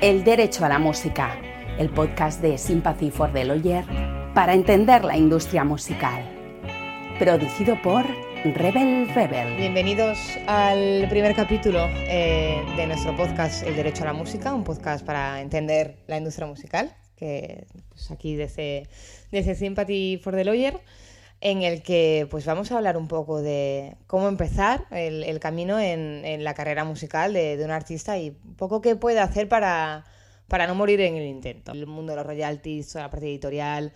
El Derecho a la Música, el podcast de Sympathy for the Lawyer para entender la industria musical. Producido por Rebel Rebel. Bienvenidos al primer capítulo eh, de nuestro podcast El Derecho a la Música, un podcast para entender la industria musical, que pues, aquí desde, desde Sympathy for the Lawyer en el que pues vamos a hablar un poco de cómo empezar el, camino en, la carrera musical de, un artista y un poco qué puede hacer para, para no morir en el intento. El mundo de los royalties, la parte editorial,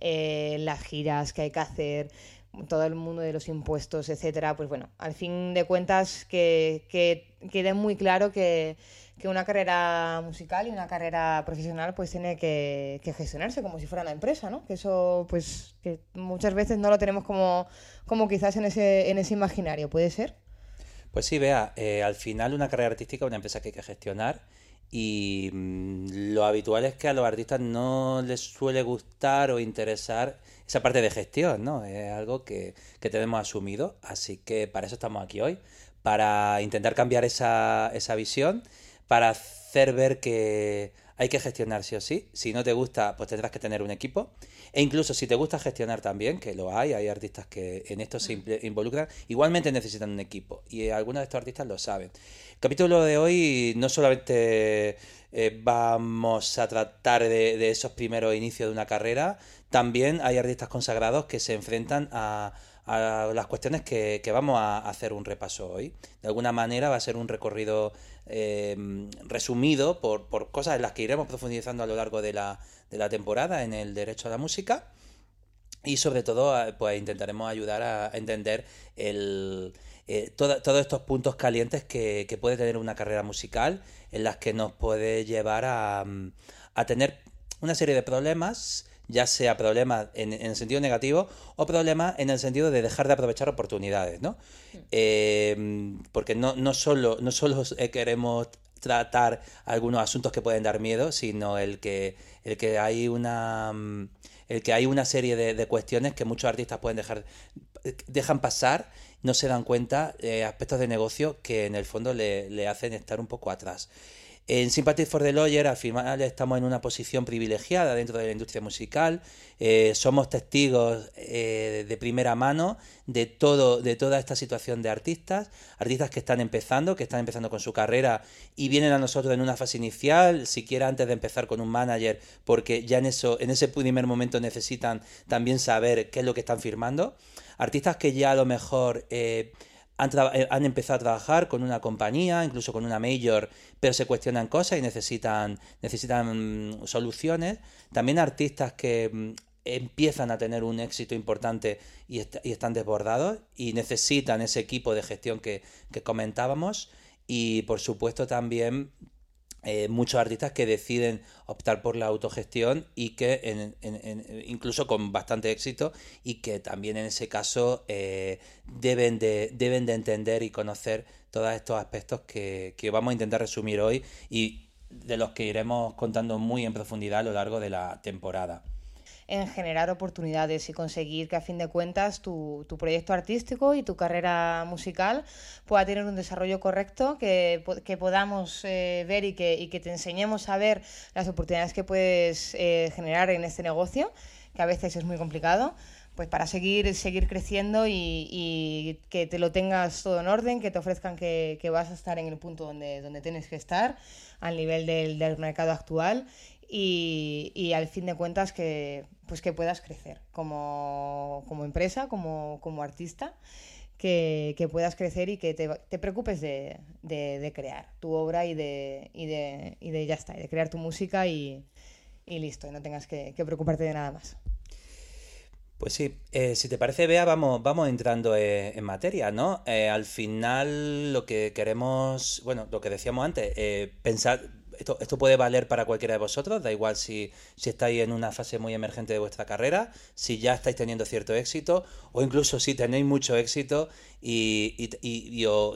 eh, las giras que hay que hacer, todo el mundo de los impuestos, etcétera, pues bueno, al fin de cuentas que, que quede muy claro que que una carrera musical y una carrera profesional pues tiene que, gestionarse como si fuera una empresa, ¿no? Que eso pues que muchas veces no lo tenemos como, como quizás en ese, en ese imaginario, ¿puede ser? Pues sí, vea, eh, al final una carrera artística es una empresa que hay que gestionar y mm, lo habitual es que a los artistas no les suele gustar o interesar esa parte de gestión, ¿no? Es algo que, que tenemos asumido, así que para eso estamos aquí hoy, para intentar cambiar esa, esa visión para hacer ver que hay que gestionar sí o sí. Si no te gusta, pues tendrás que tener un equipo. E incluso si te gusta gestionar también, que lo hay, hay artistas que en esto se mm. involucran, igualmente necesitan un equipo. Y algunos de estos artistas lo saben. El capítulo de hoy no solamente eh, vamos a tratar de, esos primeros inicios de una carrera, también hay artistas consagrados que se enfrentan a, las cuestiones que, vamos a hacer un repaso hoy. De alguna manera va a ser un recorrido eh, resumido por, cosas en las que iremos profundizando a lo largo de la, temporada en el derecho a la música. Y sobre todo, pues intentaremos ayudar a entender eh, todos estos puntos calientes que, que, puede tener una carrera musical, en las que nos puede llevar a, a tener una serie de problemas ya sea problemas en, el sentido negativo o problemas en el sentido de dejar de aprovechar oportunidades, ¿no? Eh, porque no, no, solo, no solo queremos tratar algunos asuntos que pueden dar miedo, sino el que, el que hay una el que hay una serie de, cuestiones que muchos artistas pueden dejar dejan pasar, no se dan cuenta eh, aspectos de negocio que en el fondo le, le hacen estar un poco atrás. En Sympathy for the Lawyer, al final estamos en una posición privilegiada dentro de la industria musical. Eh, somos testigos eh, de primera mano de todo, de toda esta situación de artistas, artistas que están empezando, que están empezando con su carrera y vienen a nosotros en una fase inicial, siquiera antes de empezar con un manager, porque ya en eso, en ese primer momento necesitan también saber qué es lo que están firmando. Artistas que ya a lo mejor eh, eh, han, empezado a trabajar con una compañía, incluso con una major, pero se cuestionan cosas y necesitan, necesitan mm, soluciones. También artistas que mm, empiezan a tener un éxito importante y, y, están desbordados y necesitan ese equipo de gestión que, que comentábamos. Y por supuesto también eh, muchos artistas que deciden optar por la autogestión y que en, incluso con bastante éxito y que también en ese caso eh, deben, de, deben de entender y conocer todos estos aspectos que vamos a intentar resumir hoy y de los que iremos contando muy en profundidad a lo largo de la temporada en generar oportunidades y conseguir que a fin de cuentas tu, proyecto artístico y tu carrera musical pueda tener un desarrollo correcto, que, podamos eh, ver y que, y que te enseñemos a ver las oportunidades que puedes eh, generar en este negocio, que a veces es muy complicado pues para seguir, seguir creciendo y, que te lo tengas todo en orden, que te ofrezcan que, vas a estar en el punto donde, donde tienes que estar, al nivel del, del mercado actual y, y, al fin de cuentas que, pues que puedas crecer como, empresa, como, artista, que, puedas crecer y que te, preocupes de, crear tu obra y de, y de, y de ya está, de crear tu música y, listo, y no tengas que, preocuparte de nada más. Pues sí, eh, si te parece, Bea, vamos, vamos entrando eh, en materia, ¿no? Eh, al final lo que queremos, bueno, lo que decíamos antes, pensar, esto, puede valer para cualquiera de vosotros, da igual si, si estáis en una fase muy emergente de vuestra carrera, si ya estáis teniendo cierto éxito, o incluso si tenéis mucho éxito y, y, os,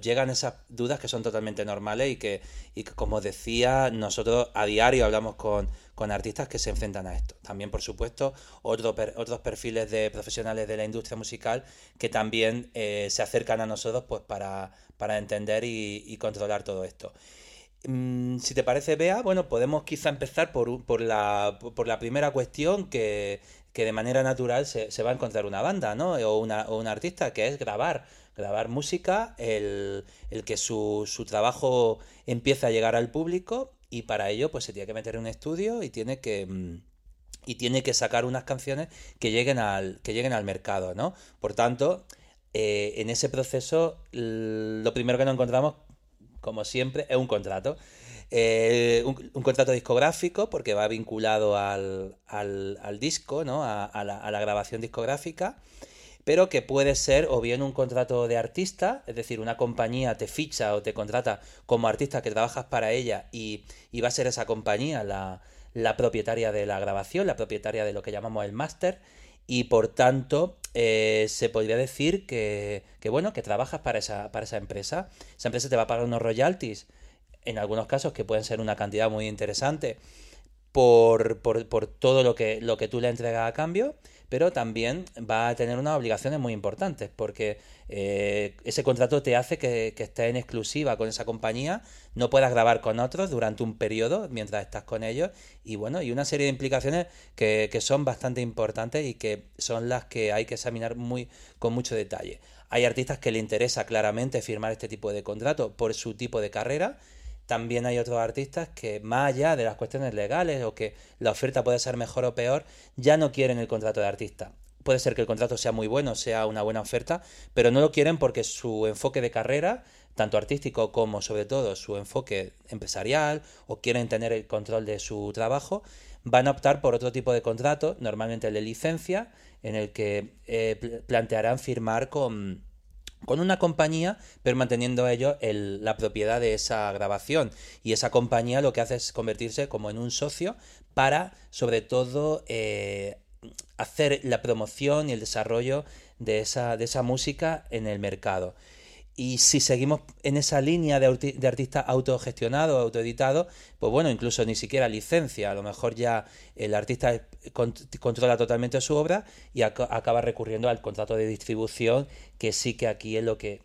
llegan esas dudas que son totalmente normales y que, y como decía, nosotros a diario hablamos con, con artistas que se enfrentan a esto. También, por supuesto, otro, otros perfiles de profesionales de la industria musical que también eh, se acercan a nosotros pues, para, para entender y controlar todo esto. Mm, si te parece, Bea, bueno, podemos quizá empezar por, por, la, por la primera cuestión que, que de manera natural se, va a encontrar una banda, ¿no? O, una, o un artista, que es grabar. Grabar música, el, el que su, su trabajo empiece a llegar al público y para ello pues se tiene que meter en un estudio y tiene que mm, y tiene que sacar unas canciones que lleguen al que lleguen al mercado no por tanto eh, en ese proceso lo primero que nos encontramos como siempre es un contrato. Eh, un, contrato discográfico porque va vinculado al, al, disco no a, la, grabación discográfica pero que puede ser o bien un contrato de artista, es decir, una compañía te ficha o te contrata como artista que trabajas para ella y, y va a ser esa compañía la, la, propietaria de la grabación, la propietaria de lo que llamamos el máster, y por tanto eh, se podría decir que, que, bueno, que trabajas para esa, para esa empresa. Esa empresa te va a pagar unos royalties, en algunos casos que pueden ser una cantidad muy interesante, por, por, por todo lo que, lo que tú le entregas a cambio pero también va a tener unas obligaciones muy importantes porque eh, ese contrato te hace que, estés en exclusiva con esa compañía, no puedas grabar con otros durante un periodo mientras estás con ellos y bueno, y una serie de implicaciones que, que son bastante importantes y que son las que hay que examinar muy, con mucho detalle. Hay artistas que le interesa claramente firmar este tipo de contrato por su tipo de carrera también hay otros artistas que, más allá de las cuestiones legales o que la oferta puede ser mejor o peor, ya no quieren el contrato de artista. Puede ser que el contrato sea muy bueno, sea una buena oferta, pero no lo quieren porque su enfoque de carrera, tanto artístico como sobre todo su enfoque empresarial, o quieren tener el control de su trabajo, van a optar por otro tipo de contrato, normalmente el de licencia, en el que eh, plantearán firmar con con una compañía, pero manteniendo ellos el, la propiedad de esa grabación. Y esa compañía lo que hace es convertirse como en un socio para, sobre todo, eh, hacer la promoción y el desarrollo de esa, de esa música en el mercado. Y si seguimos en esa línea de, de artista autogestionado, autoeditado, pues bueno, incluso ni siquiera licencia, a lo mejor ya el artista controla totalmente su obra y acaba recurriendo al contrato de distribución, que sí que aquí es lo que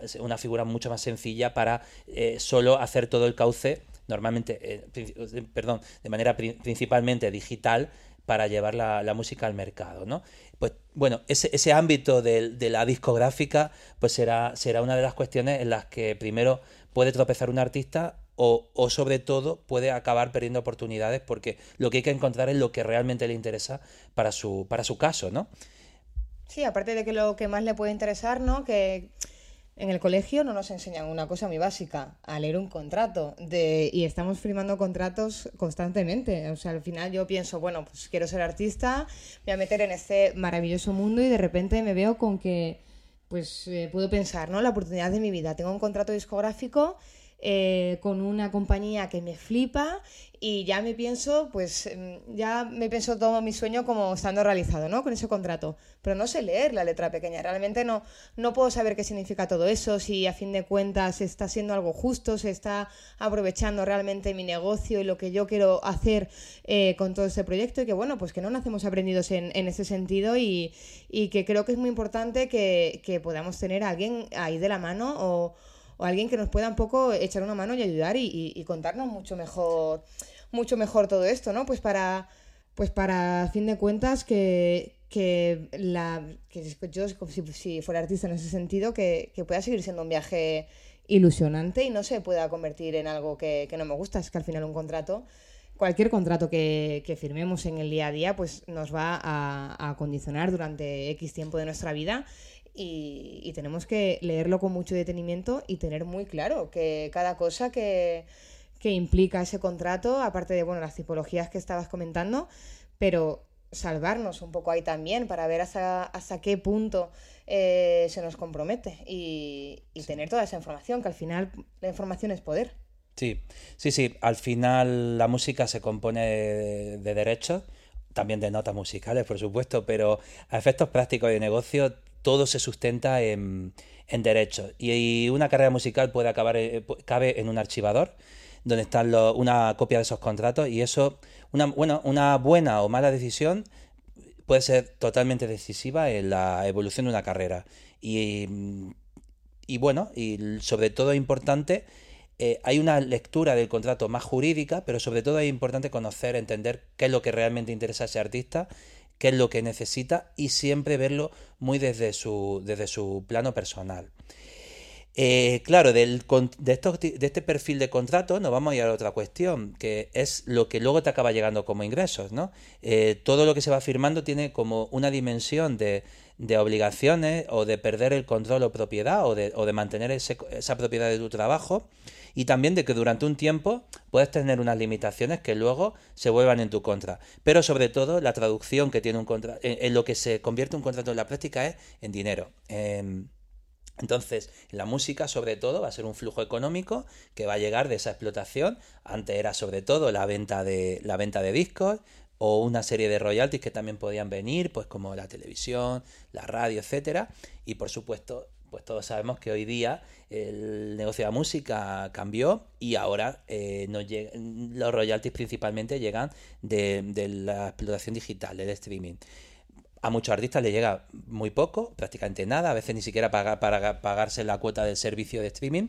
es una figura mucho más sencilla para eh, solo hacer todo el cauce, normalmente, eh, perdón, de manera principalmente digital, para llevar la, la, música al mercado, ¿no? Pues bueno, ese, ese ámbito de, de, la discográfica pues será, será una de las cuestiones en las que primero puede tropezar un artista o, sobre todo puede acabar perdiendo oportunidades porque lo que hay que encontrar es lo que realmente le interesa para su, para su caso, ¿no? Sí, aparte de que lo que más le puede interesar, ¿no? Que en el colegio no nos enseñan una cosa muy básica, a leer un contrato. Y estamos firmando contratos constantemente. O sea, al final yo pienso, bueno, pues quiero ser artista, voy a meter en este maravilloso mundo y de repente me veo con que, pues eh, puedo pensar, ¿no? La oportunidad de mi vida. Tengo un contrato discográfico eh, con una compañía que me flipa y ya me pienso, pues mm, ya me pienso todo mi sueño como estando realizado, ¿no? Con ese contrato. Pero no sé leer la letra pequeña, realmente no, no puedo saber qué significa todo eso, si a fin de cuentas está siendo algo justo, se está aprovechando realmente mi negocio y lo que yo quiero hacer eh, con todo este proyecto y que bueno, pues que no nacemos aprendidos en, en ese sentido y, y, que creo que es muy importante que, que podamos tener a alguien ahí de la mano o o alguien que nos pueda un poco echar una mano y ayudar y, contarnos mucho mejor, mucho mejor todo esto, ¿no? Pues para, pues para a fin de cuentas que, que, la, que yo si, si, fuera artista en ese sentido, que, que, pueda seguir siendo un viaje ilusionante y no se pueda convertir en algo que, que no me gusta. Es que al final un contrato, cualquier contrato que, que firmemos en el día a día, pues nos va a, a condicionar durante X tiempo de nuestra vida y, y, tenemos que leerlo con mucho detenimiento y tener muy claro que cada cosa que, que, implica ese contrato, aparte de bueno, las tipologías que estabas comentando, pero salvarnos un poco ahí también para ver hasta, hasta qué punto eh, se nos compromete y, y tener toda esa información, que al final la información es poder. Sí, sí, sí, al final la música se compone de, de derechos también de notas musicales, por supuesto, pero a efectos prácticos de negocio todo se sustenta en, derechos. Y una carrera musical puede acabar, eh, cabe en un archivador donde están una copia de esos contratos y eso, una, bueno, una buena o mala decisión puede ser totalmente decisiva en la evolución de una carrera. Y, bueno, y sobre todo importante eh, hay una lectura del contrato más jurídica, pero sobre todo es importante conocer, entender qué es lo que realmente interesa a ese artista, qué es lo que necesita y siempre verlo muy desde su, desde su plano personal. Eh, claro, del, de, estos, de, este perfil de contrato nos vamos a ir a otra cuestión, que es lo que luego te acaba llegando como ingresos, ¿no? Eh, todo lo que se va firmando tiene como una dimensión de, de obligaciones o de perder el control o propiedad o de, o de mantener esa propiedad de tu trabajo y también de que durante un tiempo puedes tener unas limitaciones que luego se vuelvan en tu contra. Pero sobre todo la traducción que tiene un contrato, en, lo que se convierte un contrato en la práctica es en dinero. entonces, la música sobre todo va a ser un flujo económico que va a llegar de esa explotación. Antes era sobre todo la venta de, la venta de discos, o una serie de royalties que también podían venir, pues como la televisión, la radio, etcétera, y por supuesto, pues todos sabemos que hoy día el negocio de la música cambió y ahora eh, los royalties principalmente llegan de, la explotación digital, del streaming. A muchos artistas le llega muy poco, prácticamente nada, a veces ni siquiera para pagarse la cuota del servicio de streaming.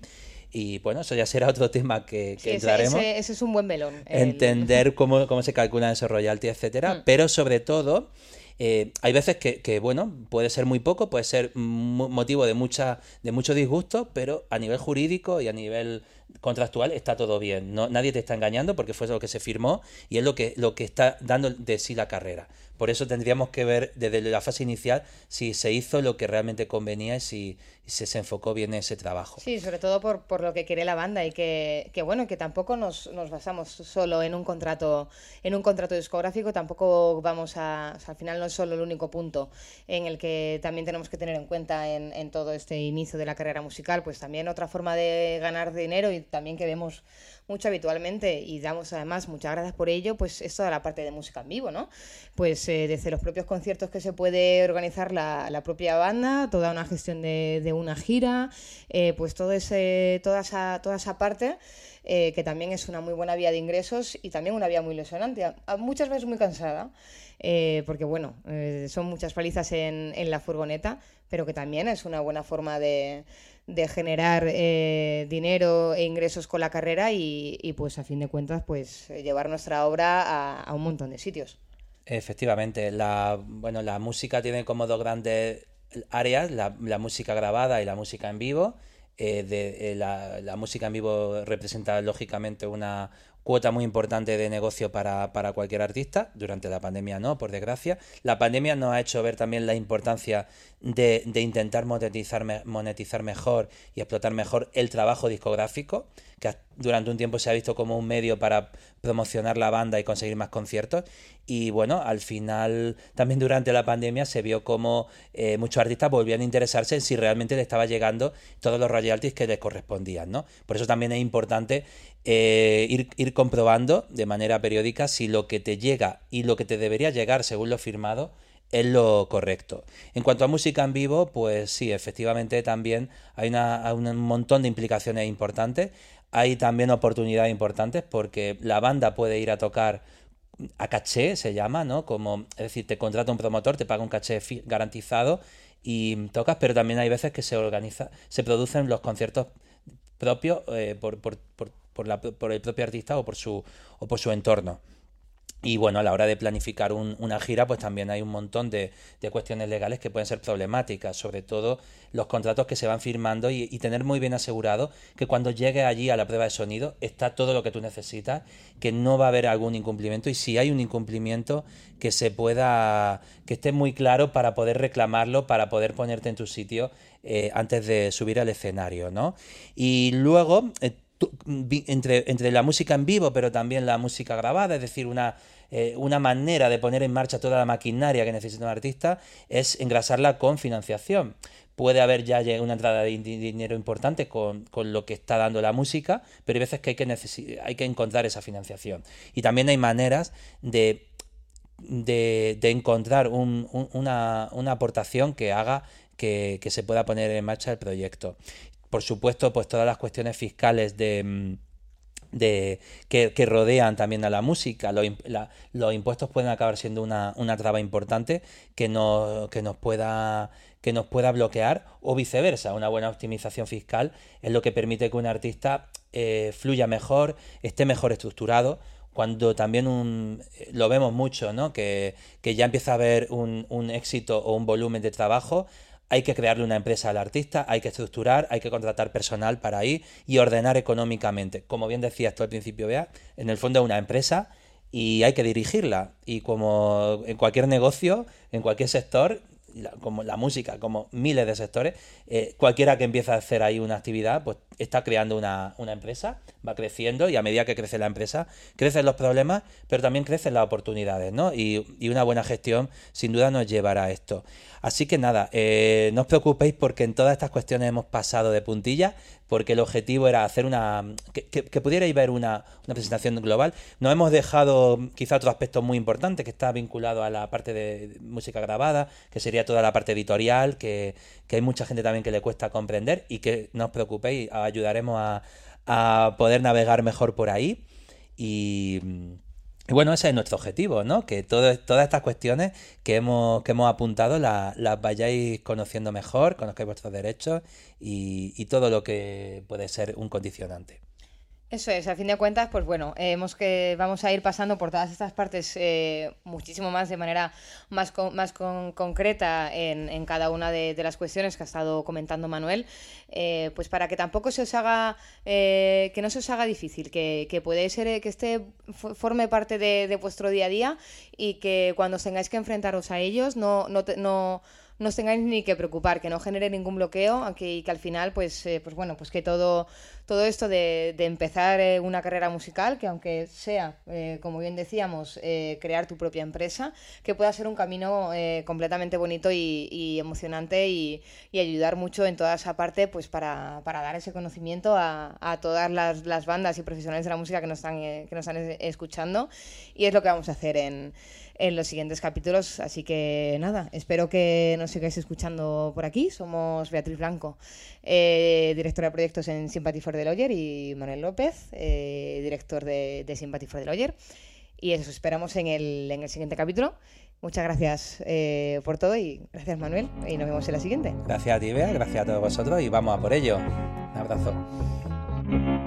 Y bueno, eso ya será otro tema que, entraremos. Ese, es un buen melón. Entender cómo, cómo se calculan esos royalties, etcétera. Mm. Pero sobre todo, eh, hay veces que, bueno, puede ser muy poco, puede ser motivo de, mucha, de mucho disgusto, pero a nivel jurídico y a nivel contractual está todo bien. No, nadie te está engañando porque fue lo que se firmó y es lo que, lo que está dando de sí la carrera. Por eso tendríamos que ver desde la fase inicial si se hizo lo que realmente convenía y si, se, enfocó bien ese trabajo. Sí, sobre todo por, por lo que quiere la banda y que, que bueno, que tampoco nos, nos, basamos solo en un contrato en un contrato discográfico, tampoco vamos a, al final no es solo el único punto en el que también tenemos que tener en cuenta en, en todo este inicio de la carrera musical, pues también otra forma de ganar dinero y también que vemos mucho habitualmente y damos además muchas gracias por ello, pues es toda la parte de música en vivo, ¿no? Pues eh, desde los propios conciertos que se puede organizar la, la propia banda, toda una gestión de, de una gira, eh, pues todo ese, toda, esa, toda esa parte. Eh, que también es una muy buena vía de ingresos y también una vía muy lesionante, muchas veces muy cansada, porque bueno, son muchas palizas en, en, la furgoneta, pero que también es una buena forma de, de generar eh, dinero e ingresos con la carrera y, pues a fin de cuentas pues llevar nuestra obra a, un montón de sitios. Efectivamente, la, bueno, la música tiene como dos grandes áreas, la, música grabada y la música en vivo. Eh, de, eh, la, música en vivo representa lógicamente una, cuota muy importante de negocio para, para, cualquier artista. Durante la pandemia no, por desgracia. La pandemia nos ha hecho ver también la importancia de, de intentar monetizar, monetizar mejor y explotar mejor el trabajo discográfico, que durante un tiempo se ha visto como un medio para promocionar la banda y conseguir más conciertos. Y bueno, al final, también durante la pandemia se vio como eh, muchos artistas volvían a interesarse en si realmente le estaba llegando todos los royalties que les correspondían, ¿no? Por eso también es importante eh, ir, comprobando de manera periódica si lo que te llega y lo que te debería llegar según lo firmado es lo correcto. En cuanto a música en vivo, pues sí, efectivamente también hay, un montón de implicaciones importantes. Hay también oportunidades importantes porque la banda puede ir a tocar a caché, se llama, ¿no? Como, es decir, te contrata un promotor, te paga un caché garantizado y tocas, pero también hay veces que se organiza, se producen los conciertos propios eh, por, por, el propio artista o por su, o por su entorno. Y bueno, a la hora de planificar una gira, pues también hay un montón de, cuestiones legales que pueden ser problemáticas, sobre todo los contratos que se van firmando y, tener muy bien asegurado que cuando llegue allí a la prueba de sonido está todo lo que tú necesitas, que no va a haber algún incumplimiento y si hay un incumplimiento que se pueda, que esté muy claro para poder reclamarlo, para poder ponerte en tu sitio eh, antes de subir al escenario, ¿no? Y luego... Eh, entre, entre la música en vivo, pero también la música grabada, es decir, una, eh, una manera de poner en marcha toda la maquinaria que necesita un artista es engrasarla con financiación. Puede haber ya una entrada de dinero importante con, con lo que está dando la música, pero hay veces que hay que, hay que encontrar esa financiación. Y también hay maneras de de, de, encontrar un, una, una, aportación que haga que, que, se pueda poner en marcha el proyecto por supuesto, pues todas las cuestiones fiscales de, mm, de que, que, rodean también a la música. Los, impuestos pueden acabar siendo una, una traba importante que, no, que, nos pueda, que nos pueda bloquear o viceversa. Una buena optimización fiscal es lo que permite que un artista eh, fluya mejor, esté mejor estructurado cuando también un, lo vemos mucho, ¿no? Que, ya empieza a haber un, un, éxito o un volumen de trabajo, hay que crearle una empresa al artista, hay que estructurar, hay que contratar personal para ir y ordenar económicamente. Como bien decías tú al principio, Bea, en el fondo es una empresa y hay que dirigirla. Y como en cualquier negocio, en cualquier sector, como la música, como miles de sectores, eh, cualquiera que empiece a hacer ahí una actividad, pues está creando una, empresa, va creciendo y a medida que crece la empresa, crecen los problemas, pero también crecen las oportunidades, ¿no? Y, y una buena gestión sin duda nos llevará a esto. Así que nada, eh, no os preocupéis porque en todas estas cuestiones hemos pasado de puntilla, porque el objetivo era hacer una. que, que, pudierais ver una, presentación global. Nos hemos dejado quizá otro aspecto muy importante que está vinculado a la parte de música grabada, que sería toda la parte editorial, que, hay mucha gente también que le cuesta comprender y que no os preocupéis, ayudaremos a, a poder navegar mejor por ahí. Y y bueno, ese es nuestro objetivo, ¿no? Que todas estas cuestiones que hemos, que hemos apuntado las vayáis conociendo mejor, conozcáis vuestros derechos y todo lo que puede ser un condicionante. Eso es, a fin de cuentas, pues bueno, eh, hemos que vamos a ir pasando por todas estas partes eh, muchísimo más de manera más, más concreta en, en, cada una de, las cuestiones que ha estado comentando Manuel, eh, pues para que tampoco se os haga, que no se os haga difícil, que, que puede ser que este forme parte de, de, vuestro día a día y que cuando tengáis que enfrentaros a ellos no, no, no no os tengáis ni que preocupar, que no genere ningún bloqueo y que al final, pues, eh, pues bueno, pues que todo, todo esto de, empezar eh, una carrera musical, que aunque sea, eh, como bien decíamos, crear tu propia empresa, que pueda ser un camino completamente bonito y, emocionante y, ayudar mucho en toda esa parte, pues para, dar ese conocimiento a, todas las, las, bandas y profesionales de la música que nos están, que nos están escuchando. Y es lo que vamos a hacer en en los siguientes capítulos. Así que nada, espero que nos sigáis escuchando por aquí. Somos Beatriz Blanco, eh, directora de proyectos en Sympathy for the Lawyer, y Manuel López, eh, director de, de, Sympathy for the Lawyer. Y eso esperamos en el, en el siguiente capítulo. Muchas gracias eh, por todo y gracias Manuel. Y nos vemos en la siguiente. Gracias a ti, Bea, gracias a todos vosotros y vamos a por ello. Un abrazo.